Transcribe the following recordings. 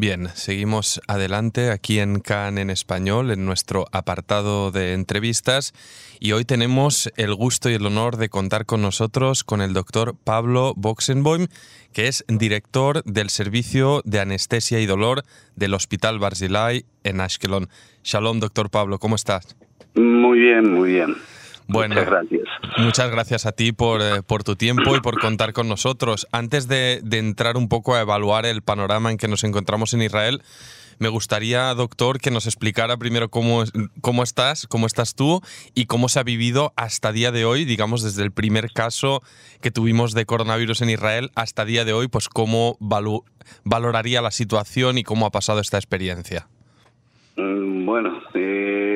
Bien, seguimos adelante aquí en CAN en español, en nuestro apartado de entrevistas, y hoy tenemos el gusto y el honor de contar con nosotros con el doctor Pablo Boxenboim, que es director del Servicio de Anestesia y Dolor del Hospital Barzilai en Ashkelon. Shalom, doctor Pablo, ¿cómo estás? Muy bien, muy bien. Bueno, muchas gracias. Muchas gracias a ti por, eh, por tu tiempo y por contar con nosotros. Antes de, de, entrar un poco a evaluar el panorama en que nos encontramos en Israel, me gustaría, doctor, que nos explicara primero cómo, cómo estás, cómo estás tú y cómo se ha vivido hasta día de hoy, digamos, desde el primer caso que tuvimos de coronavirus en Israel hasta día de hoy, pues cómo valu valoraría la situación y cómo ha pasado esta experiencia. Bueno, eh,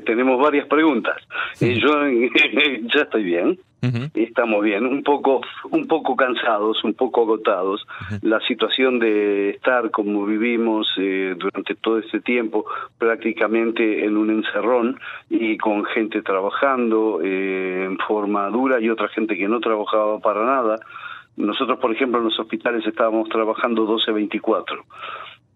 tenemos varias preguntas. Eh, yo ya estoy bien. Uh -huh. Estamos bien, un poco, un poco cansados, un poco agotados. Uh -huh. La situación de estar como vivimos eh, durante todo este tiempo, prácticamente en un encerrón y con gente trabajando eh, en forma dura y otra gente que no trabajaba para nada. Nosotros, por ejemplo, en los hospitales estábamos trabajando 12-24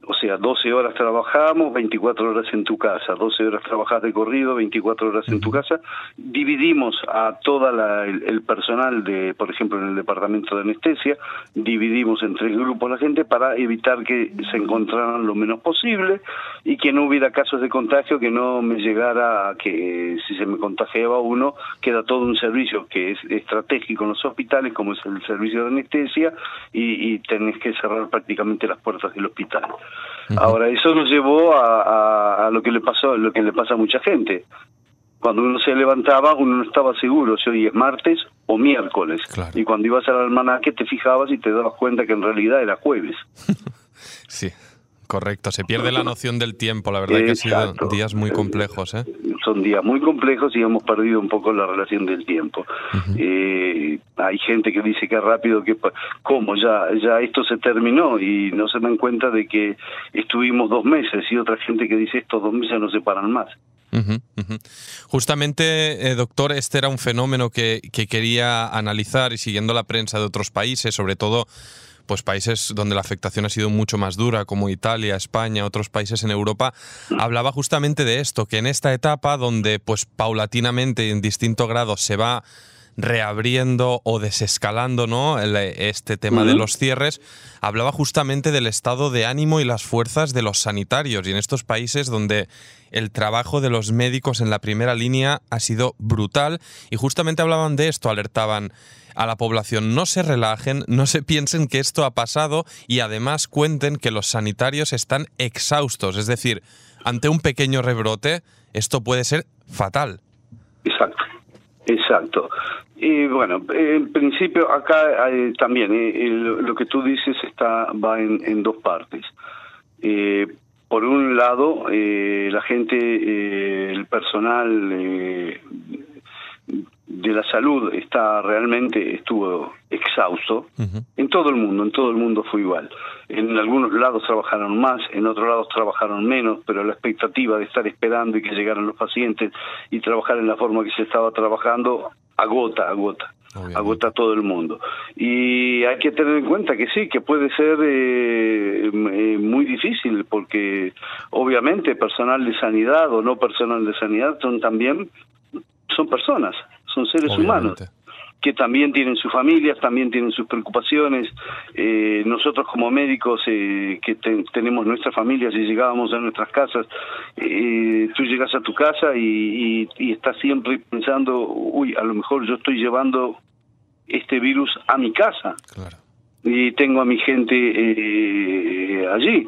o sea, 12 horas trabajamos, 24 horas en tu casa, 12 horas trabajas de corrido, 24 horas en tu casa. Dividimos a toda la, el, el, personal de, por ejemplo, en el departamento de anestesia, dividimos en tres grupos la gente para evitar que se encontraran lo menos posible y que no hubiera casos de contagio, que no me llegara a que si se me contagiaba uno, queda todo un servicio que es estratégico en los hospitales, como es el servicio de anestesia, y, y tenés que cerrar prácticamente las puertas del hospital. Uh -huh. Ahora, eso nos llevó a, a, a, lo que le pasó, lo que le pasa a mucha gente. Cuando uno se levantaba, uno no estaba seguro si hoy es martes o miércoles. Claro. Y cuando ibas al almanaque te fijabas y te dabas cuenta que en realidad era jueves. sí. Correcto, se pierde la noción del tiempo, la verdad Exacto. que han sido días muy complejos. ¿eh? Son días muy complejos y hemos perdido un poco la relación del tiempo. Uh -huh. eh, hay gente que dice que rápido, que cómo ya, ya esto se terminó y no se dan cuenta de que estuvimos dos meses y otra gente que dice estos dos meses no se paran más. Uh -huh, uh -huh. Justamente, eh, doctor, este era un fenómeno que, que quería analizar y siguiendo la prensa de otros países, sobre todo pues países donde la afectación ha sido mucho más dura, como Italia, España, otros países en Europa, hablaba justamente de esto, que en esta etapa donde pues paulatinamente en distinto grado se va reabriendo o desescalando ¿no? El, este tema uh -huh. de los cierres, hablaba justamente del estado de ánimo y las fuerzas de los sanitarios y en estos países donde el trabajo de los médicos en la primera línea ha sido brutal y justamente hablaban de esto, alertaban a la población no se relajen, no se piensen que esto ha pasado y además cuenten que los sanitarios están exhaustos, es decir, ante un pequeño rebrote esto puede ser fatal. Exacto. Exacto. Y bueno, en principio acá eh, también eh, lo que tú dices está va en, en dos partes. Eh, por un lado, eh, la gente, eh, el personal eh, de la salud está realmente estuvo exhausto uh -huh. en todo el mundo, en todo el mundo fue igual. En algunos lados trabajaron más, en otros lados trabajaron menos, pero la expectativa de estar esperando y que llegaran los pacientes y trabajar en la forma que se estaba trabajando agota, agota. Obviamente. agota a todo el mundo. Y hay que tener en cuenta que sí, que puede ser eh, eh, muy difícil, porque obviamente personal de sanidad o no personal de sanidad son también, son personas, son seres obviamente. humanos que también tienen sus familias, también tienen sus preocupaciones. Eh, nosotros como médicos eh, que te, tenemos nuestras familias y llegábamos a nuestras casas, eh, tú llegas a tu casa y, y, y, estás siempre pensando, uy, a lo mejor yo estoy llevando este virus a mi casa. Claro. Y tengo a mi gente eh, allí.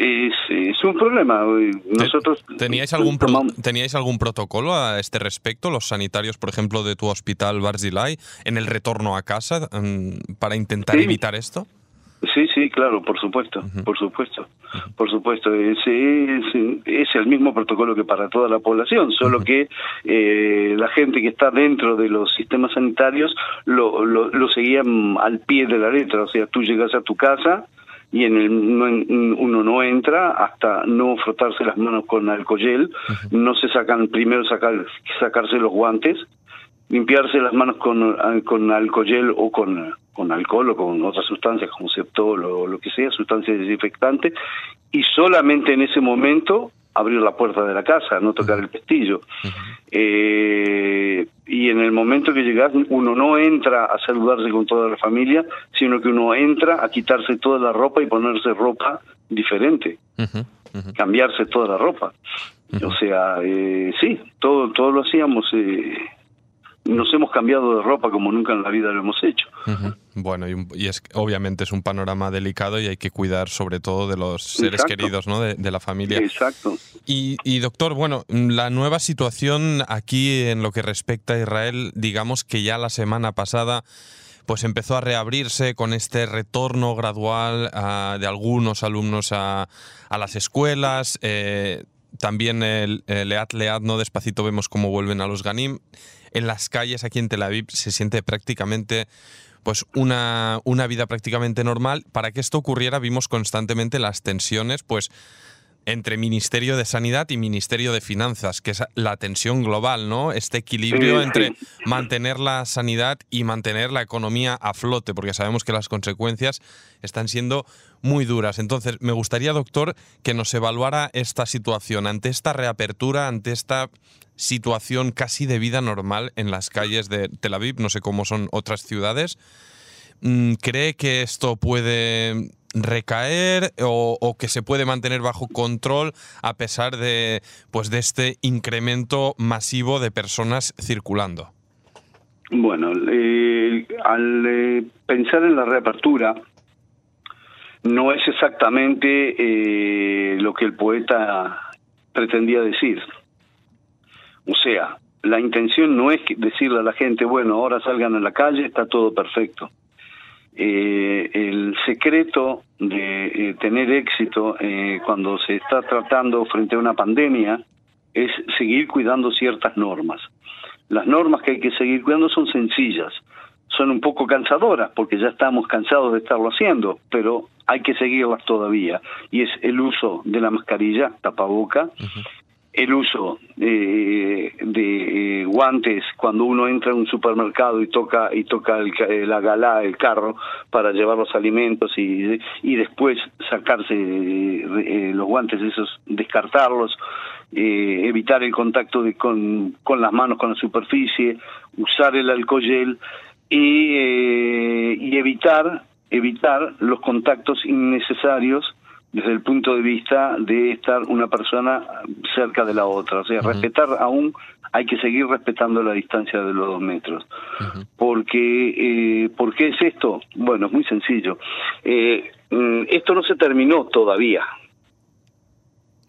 Es, es, un problema. Nosotros ¿Teníais algún pro, teníais algún protocolo a este respecto, los sanitarios, por ejemplo, de tu hospital Barzilai, en el retorno a casa para intentar sí. evitar esto? Sí, sí, claro, por supuesto, por supuesto, por supuesto. Es, es, el mismo protocolo que para toda la población, solo que eh, la gente que está dentro de los sistemas sanitarios lo, lo, lo seguían al pie de la letra. O sea, tú llegas a tu casa y en el uno no entra hasta no frotarse las manos con alcohol gel, no se sacan primero sacar sacarse los guantes, limpiarse las manos con, con alcohol gel o con con alcohol o con otras sustancias como septol o lo que sea, sustancias desinfectantes, y solamente en ese momento abrir la puerta de la casa, no tocar el pestillo. eh, y en el momento que llegas, uno no entra a saludarse con toda la familia, sino que uno entra a quitarse toda la ropa y ponerse ropa diferente, cambiarse toda la ropa. O sea, eh, sí, todo, todo lo hacíamos. Eh, nos hemos cambiado de ropa como nunca en la vida lo hemos hecho. Bueno, y, es obviamente es un panorama delicado y hay que cuidar sobre todo de los seres queridos, ¿no? De, la familia. Exacto. Y, y, doctor, bueno, la nueva situación aquí en lo que respecta a Israel, digamos que ya la semana pasada pues empezó a reabrirse con este retorno gradual ah, de algunos alumnos a, a las escuelas. Eh, también el, el Leat Leat, ¿no? Despacito vemos cómo vuelven a los Ganim en las calles aquí en Tel Aviv se siente prácticamente pues una, una vida prácticamente normal. Para que esto ocurriera vimos constantemente las tensiones pues entre Ministerio de Sanidad y Ministerio de Finanzas, que es la tensión global, ¿no? Este equilibrio entre mantener la sanidad y mantener la economía a flote, porque sabemos que las consecuencias están siendo muy duras. Entonces, me gustaría, doctor, que nos evaluara esta situación ante esta reapertura, ante esta situación casi de vida normal en las calles de Tel Aviv, no sé cómo son otras ciudades. Mm, ¿Cree que esto puede recaer o, que se puede mantener bajo control a pesar de, pues, de este incremento masivo de personas circulando? Bueno, eh, al eh, pensar en la reapertura, no es exactamente eh, lo que el poeta pretendía decir. O sea, la intención no es decirle a la gente, bueno, ahora salgan a la calle, está todo perfecto. Eh, el secreto de eh, tener éxito eh, cuando se está tratando frente a una pandemia es seguir cuidando ciertas normas. Las normas que hay que seguir cuidando son sencillas, son un poco cansadoras porque ya estamos cansados de estarlo haciendo, pero hay que seguirlas todavía. Y es el uso de la mascarilla, tapaboca, el uso eh, de eh, guantes cuando uno entra en un supermercado y toca y toca el, eh, la galá el carro para llevar los alimentos y, y después sacarse los guantes esos descartarlos evitar el contacto de, con, con las manos con la superficie usar el alcohol gel y, y evitar evitar los contactos innecesarios desde el punto de vista de estar una persona cerca de la otra. O sea, respetar aún, hay que seguir respetando la distancia de los dos metros. Porque, eh, ¿por qué es esto? Bueno, es muy sencillo. Eh, mm, esto no se terminó todavía.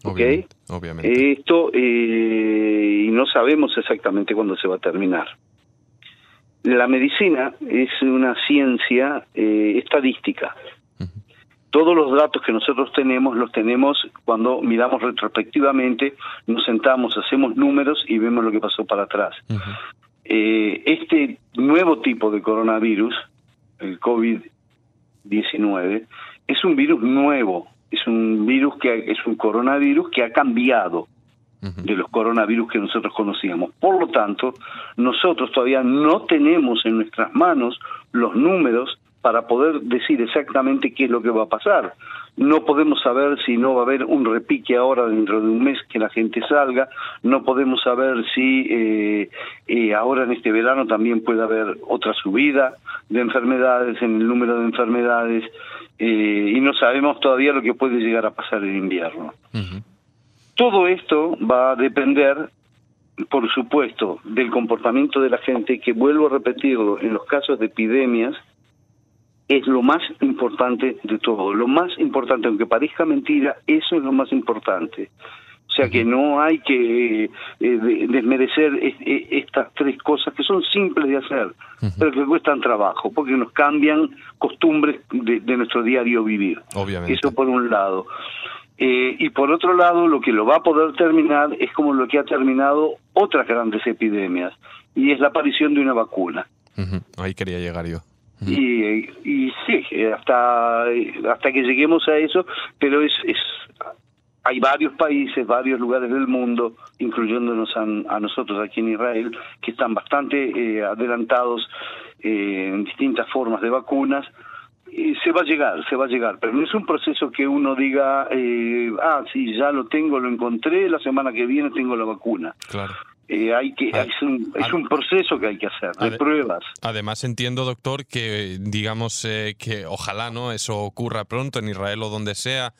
¿Ok? Obviamente. Esto, eh, y no sabemos exactamente cuándo se va a terminar. La medicina es una ciencia eh, estadística todos los datos que nosotros tenemos los tenemos cuando miramos retrospectivamente, nos sentamos, hacemos números y vemos lo que pasó para atrás. eh, este nuevo tipo de coronavirus, el COVID-19, es un virus nuevo, es un virus que es un coronavirus que ha cambiado de los coronavirus que nosotros conocíamos. Por lo tanto, nosotros todavía no tenemos en nuestras manos los números para poder decir exactamente qué es lo que va a pasar. No podemos saber si no va a haber un repique ahora dentro de un mes que la gente salga, no podemos saber si eh, eh, ahora en este verano también puede haber otra subida de enfermedades, en el número de enfermedades, eh, y no sabemos todavía lo que puede llegar a pasar en invierno. Todo esto va a depender por supuesto, del comportamiento de la gente, que vuelvo a repetirlo, en los casos de epidemias, es lo más importante de todo. Lo más importante, aunque parezca mentira, eso es lo más importante. O sea que no hay que eh, desmerecer estas tres cosas que son simples de hacer, pero que cuestan trabajo, porque nos cambian costumbres de, nuestro diario vivir. Obviamente. Eso por un lado. Eh, y por otro lado, lo que lo va a poder terminar es como lo que ha terminado otras grandes epidemias, y es la aparición de una vacuna. Ahí quería llegar yo. Y, y, sí, hasta, hasta que lleguemos a eso, pero es, es hay varios países, varios lugares del mundo, incluyéndonos a, nosotros aquí en Israel, que están bastante eh, adelantados eh, en distintas formas de vacunas. Y se va a llegar, se va a llegar, pero no es un proceso que uno diga, eh, ah, sí, ya lo tengo, lo encontré, la semana que viene tengo la vacuna. Claro. Hay que es, un, es un, proceso que hay que hacer hay pruebas. además entiendo doctor que digamos que ojalá no eso ocurra pronto en Israel o donde sea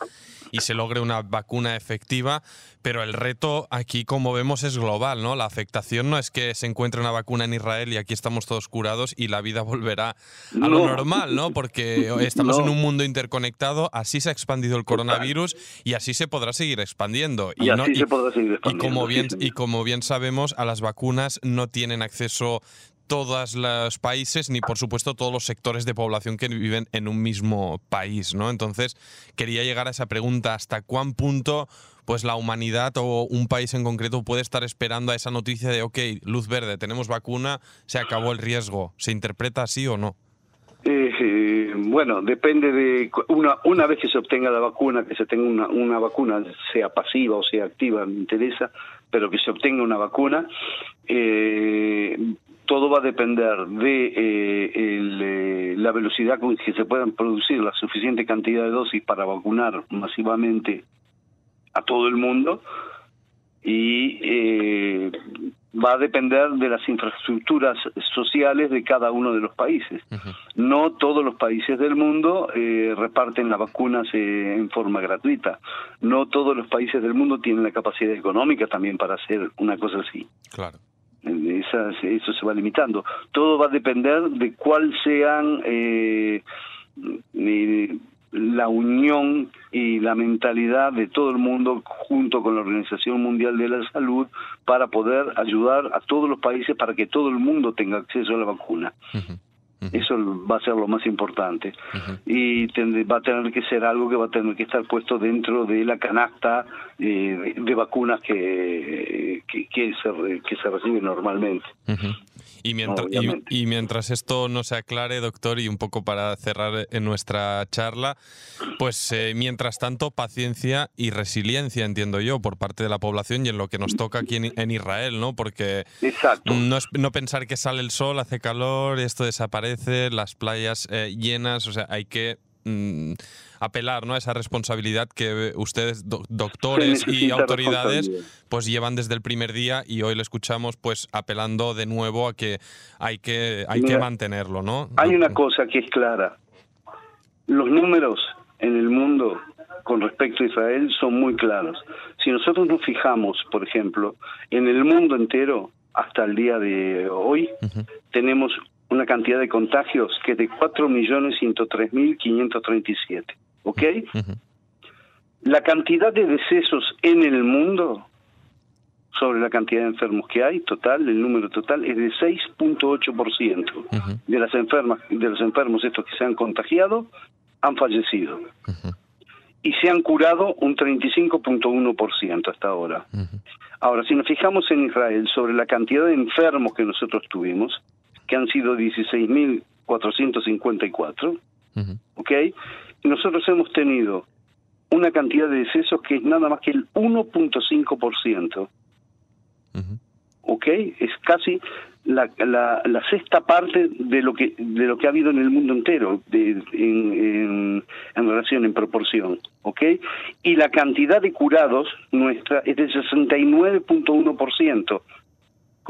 y se logre una vacuna efectiva, pero el reto aquí, como vemos, es global, ¿no? La afectación no es que se encuentre una vacuna en Israel y aquí estamos todos curados y la vida volverá a lo normal, ¿no? Porque estamos en un mundo interconectado, así se ha expandido el coronavirus y así se podrá seguir expandiendo. Y, así se podrá seguir expandiendo. Y como bien, y como bien sabemos, a las vacunas no tienen acceso todos los países ni por supuesto todos los sectores de población que viven en un mismo país, ¿no? Entonces quería llegar a esa pregunta hasta cuán punto pues la humanidad o un país en concreto puede estar esperando a esa noticia de ok, luz verde, tenemos vacuna, se acabó el riesgo. ¿Se interpreta así o no? Bueno, depende de una una vez que se obtenga la vacuna, que se tenga una, una vacuna, sea pasiva o sea activa, me interesa, pero que se obtenga una vacuna, eh, todo va a depender de eh, eh, la velocidad con que se puedan producir la suficiente cantidad de dosis para vacunar masivamente a todo el mundo y eh, va a depender de las infraestructuras sociales de cada uno de los países. No todos los países del mundo reparten las vacunas en forma gratuita. No todos los países del mundo tienen la capacidad económica también para hacer una cosa así. Claro eso se va limitando. Todo va a depender de cuál sean eh, eh, la unión y la mentalidad de todo el mundo junto con la Organización Mundial de la Salud para poder ayudar a todos los países para que todo el mundo tenga acceso a la vacuna. Eso va a ser lo más importante. Y va a tener que ser algo que va a tener que estar puesto dentro de la canasta eh, de, vacunas que, que, que, se, que se recibe normalmente. Y mientras, y, mientras esto no se aclare, doctor, y un poco para cerrar en nuestra charla, pues eh, mientras tanto, paciencia y resiliencia, entiendo yo, por parte de la población y en lo que nos toca aquí en, Israel, ¿no? Porque No, es, no pensar que sale el sol, hace calor, esto desaparece, las playas eh, llenas, o sea, hay que mm, apelar ¿no? a esa responsabilidad que ustedes, doctores y autoridades, pues llevan desde el primer día y hoy le escuchamos pues apelando de nuevo a que hay que, hay que mantenerlo, ¿no? Hay una cosa que es clara. Los números en el mundo con respecto a Israel son muy claros. Si nosotros nos fijamos, por ejemplo, en el mundo entero, hasta el día de hoy, tenemos una cantidad de contagios que es de 4.103.537. ¿ok? La cantidad de decesos en el mundo sobre la cantidad de enfermos que hay, total, el número total es de 6.8% de las enfermas, de los enfermos estos que se han contagiado han fallecido. Y se han curado un 35.1% hasta ahora. Ahora, si nos fijamos en Israel sobre la cantidad de enfermos que nosotros tuvimos, que han sido 16.454, ¿ok? nosotros hemos tenido una cantidad de decesos que es nada más que el 1.5%. ¿Ok? Es casi la, la, la, sexta parte de lo que de lo que ha habido en el mundo entero de, en, en, relación en proporción ¿ok? y la cantidad de curados nuestra es del 69.1%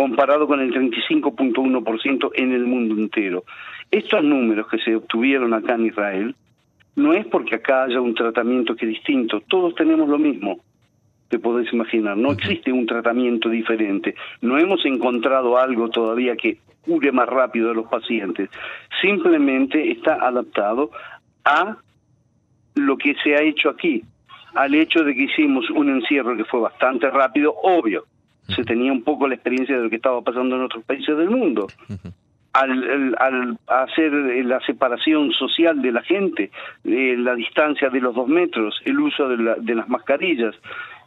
comparado con el 35.1% en el mundo entero. Estos números que se obtuvieron acá en Israel no es porque acá haya un tratamiento que es distinto, todos tenemos lo mismo, te podés imaginar, no existe un tratamiento diferente, no hemos encontrado algo todavía que cure más rápido a los pacientes, simplemente está adaptado a lo que se ha hecho aquí, al hecho de que hicimos un encierro que fue bastante rápido, obvio. Se tenía un poco la experiencia de lo que estaba pasando en otros países del mundo. Al, al, hacer la separación social de la gente, la distancia de los dos metros, el uso de, de las mascarillas,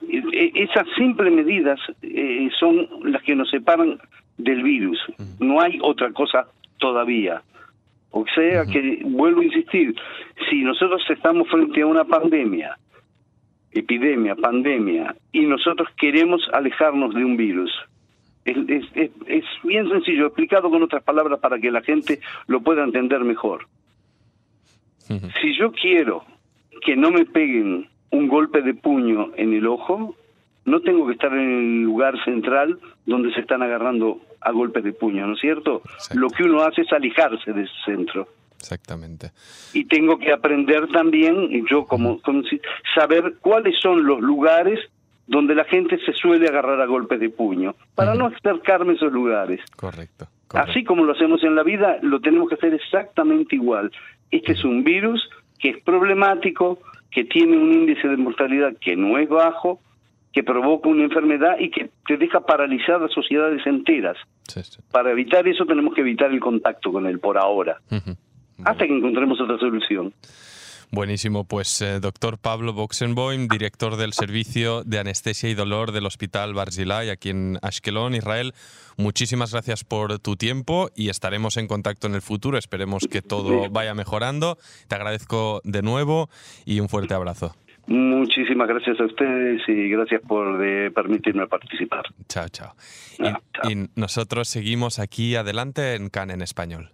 e, esas simples medidas eh, son las que nos separan del virus. No hay otra cosa todavía. O sea que, vuelvo a insistir, si nosotros estamos frente a una pandemia, epidemia, pandemia, y nosotros queremos alejarnos de un virus, es, es, es, bien sencillo, explicado con otras palabras para que la gente lo pueda entender mejor. Si yo quiero que no me peguen un golpe de puño en el ojo, no tengo que estar en el lugar central donde se están agarrando a golpe de puño, ¿no es cierto? Lo que uno hace es alejarse de ese centro. Exactamente. Y tengo que aprender también, yo como, saber cuáles son los lugares donde la gente se suele agarrar a golpe de puño, para no acercarme a esos lugares. Correcto, Así como lo hacemos en la vida, lo tenemos que hacer exactamente igual. Este es un virus que es problemático, que tiene un índice de mortalidad que no es bajo, que provoca una enfermedad y que te deja paralizadas sociedades enteras. Para evitar eso tenemos que evitar el contacto con él por ahora, hasta que encontremos otra solución. Buenísimo, pues eh, doctor Pablo Boxenboim, director del Servicio de Anestesia y Dolor del Hospital Barzilai aquí en Ashkelon, Israel. Muchísimas gracias por tu tiempo y estaremos en contacto en el futuro. Esperemos que todo vaya mejorando. Te agradezco de nuevo y un fuerte abrazo. Muchísimas gracias a ustedes y gracias por permitirme participar. Chao, chao. y, nosotros seguimos aquí adelante en CAN en español.